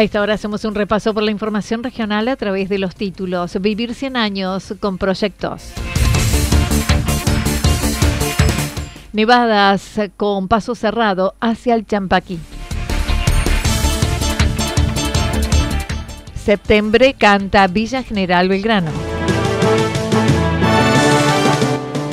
A esta hora hacemos un repaso por la información regional a través de los títulos. Vivir 100 años con proyectos. Nevadas con paso cerrado hacia el Champaquí. Septiembre canta Villa General Belgrano.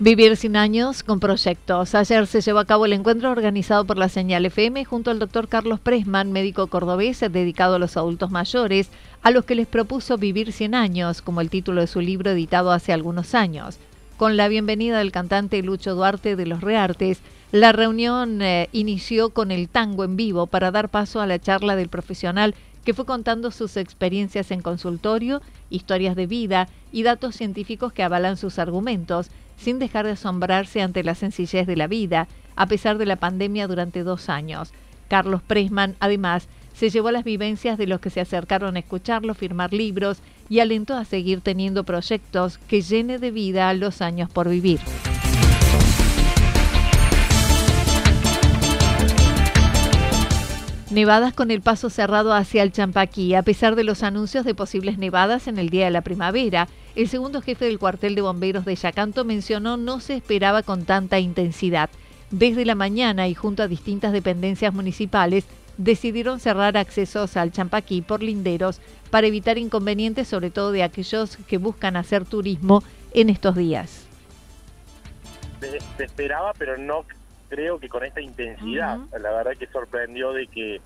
Vivir sin años con proyectos. Ayer se llevó a cabo el encuentro organizado por la Señal FM junto al doctor Carlos Presman, médico cordobés dedicado a los adultos mayores, a los que les propuso vivir 100 años, como el título de su libro editado hace algunos años. Con la bienvenida del cantante Lucho Duarte de Los Reartes, la reunión eh, inició con el tango en vivo para dar paso a la charla del profesional que fue contando sus experiencias en consultorio, historias de vida y datos científicos que avalan sus argumentos, sin dejar de asombrarse ante la sencillez de la vida, a pesar de la pandemia durante dos años. Carlos Presman, además, se llevó las vivencias de los que se acercaron a escucharlo, firmar libros y alentó a seguir teniendo proyectos que llene de vida los años por vivir. Nevadas con el paso cerrado hacia el Champaquí, a pesar de los anuncios de posibles nevadas en el día de la primavera. El segundo jefe del cuartel de bomberos de Yacanto mencionó no se esperaba con tanta intensidad. Desde la mañana y junto a distintas dependencias municipales decidieron cerrar accesos al Champaquí por linderos para evitar inconvenientes, sobre todo de aquellos que buscan hacer turismo en estos días. Se, esperaba, pero no creo que con esta intensidad. La verdad que sorprendió de que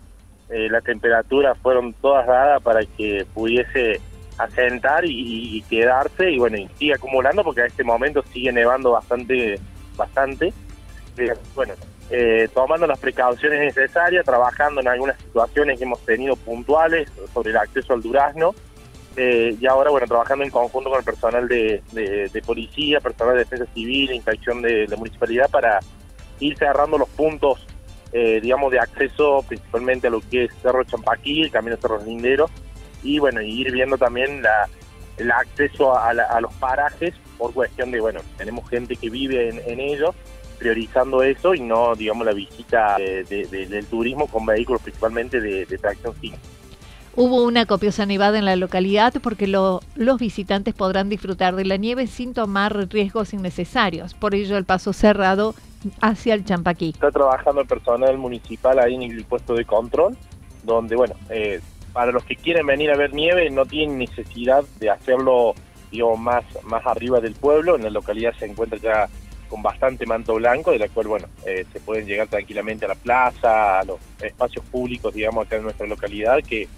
eh, las temperaturas fueron todas dadas para que pudiese asentar y, quedarse y bueno, y sigue acumulando porque a este momento sigue nevando bastante, bastante. Eh, bueno, eh, tomando las precauciones necesarias, trabajando en algunas situaciones que hemos tenido puntuales sobre el acceso al durazno, eh, y ahora, bueno, trabajando en conjunto con el personal de, policía, personal de defensa civil, inspección de la municipalidad para ir cerrando los puntos, eh, digamos, de acceso principalmente a lo que es Cerro Champaquí, el Camino Cerro Lindero, y bueno, ir viendo también la, el acceso a, los parajes por cuestión de, bueno, tenemos gente que vive en, en ellos, priorizando eso y no, digamos, la visita del turismo con vehículos principalmente de, tracción 5. Hubo una copiosa nevada en la localidad porque los visitantes podrán disfrutar de la nieve sin tomar riesgos innecesarios. Por ello, el paso cerrado hacia el Champaquí. Está trabajando el personal municipal ahí en el puesto de control, donde, bueno, eh, para los que quieren venir a ver nieve no tienen necesidad de hacerlo, digamos, más, más arriba del pueblo. En la localidad se encuentra ya con bastante manto blanco, de la cual, bueno, eh, se pueden llegar tranquilamente a la plaza, a los espacios públicos, digamos, acá en nuestra localidad, que,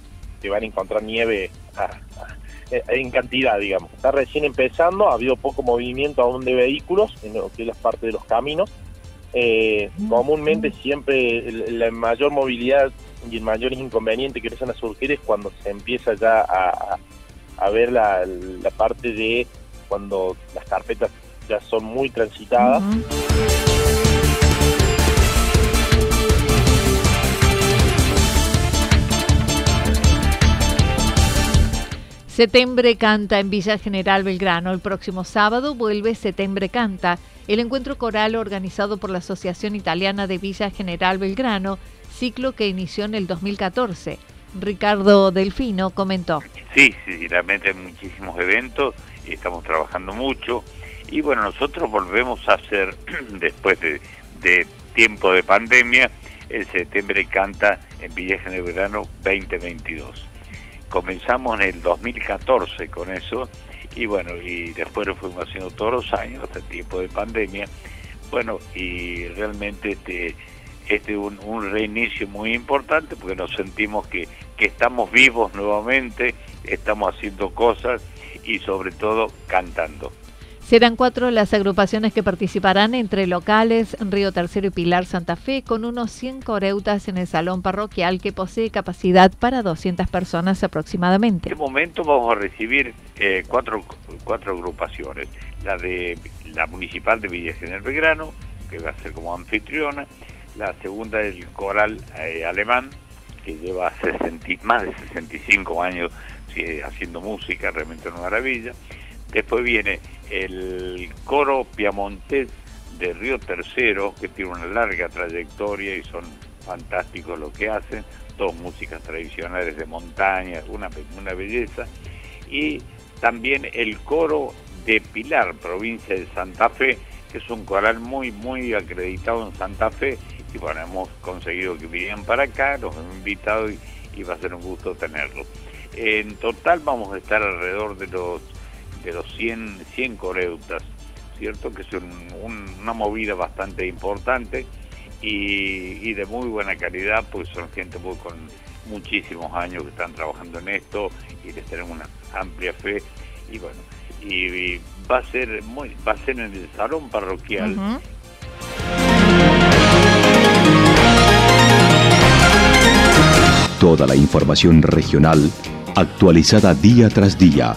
que van a encontrar nieve en cantidad, digamos. Está recién empezando, ha habido poco movimiento aún de vehículos en lo que es la parte de los caminos. Eh, comúnmente siempre la mayor movilidad y el mayor inconveniente que empiezan a surgir es cuando se empieza ya a, a ver la, la parte de cuando las carpetas ya son muy transitadas. Septiembre Canta en Villa General Belgrano. El próximo sábado vuelve Septiembre Canta, el encuentro coral organizado por la Asociación Italiana de Villa General Belgrano, ciclo que inició en el 2014. Ricardo Delfino comentó. Sí, sí, realmente hay muchísimos eventos y estamos trabajando mucho. Y bueno, nosotros volvemos a hacer, después de, tiempo de pandemia, el septiembre canta en Villa General Belgrano 2022 comenzamos en el 2014 con eso y bueno, y después lo fuimos haciendo todos los años hasta el tiempo de pandemia. Bueno, y realmente este este un, un reinicio muy importante porque nos sentimos que, que estamos vivos nuevamente, estamos haciendo cosas y sobre todo cantando. Serán cuatro las agrupaciones que participarán entre locales, Río Tercero y Pilar Santa Fe, con unos 100 coreutas en el salón parroquial que posee capacidad para 200 personas aproximadamente. En este momento vamos a recibir eh, cuatro, cuatro agrupaciones. La de la municipal de Villa General Belgrano, que va a ser como anfitriona. La segunda es el coral eh, alemán, que lleva más de 65 años haciendo música, realmente una maravilla. Después viene el coro piamontés de Río Tercero, que tiene una larga trayectoria y son fantásticos lo que hacen, todas músicas tradicionales de montaña, una, una belleza. Y también el coro de Pilar, provincia de Santa Fe, que es un coral muy, muy acreditado en Santa Fe. Y bueno, hemos conseguido que vinieran para acá, los hemos invitado y, y va a ser un gusto tenerlos. En total vamos a estar alrededor de los de los 100, 100 coreutas, ¿cierto? Que es una movida bastante importante y, de muy buena calidad, pues son gente muy, con muchísimos años que están trabajando en esto y les tenemos una amplia fe y bueno, y, va a ser muy, va a ser en el salón parroquial. Toda la información regional actualizada día tras día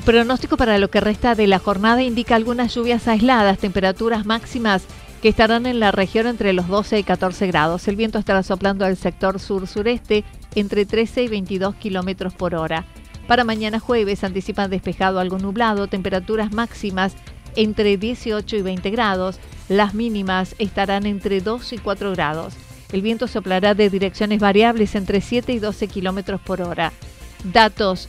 El pronóstico para lo que resta de la jornada indica algunas lluvias aisladas, temperaturas máximas que estarán en la región entre los 12 y 14 grados. El viento estará soplando al sector sur-sureste entre 13 y 22 kilómetros por hora. Para mañana jueves anticipan despejado algo nublado, temperaturas máximas entre 18 y 20 grados, las mínimas estarán entre 2 y 4 grados. El viento soplará de direcciones variables entre 7 y 12 kilómetros por hora. Datos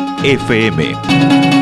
FM.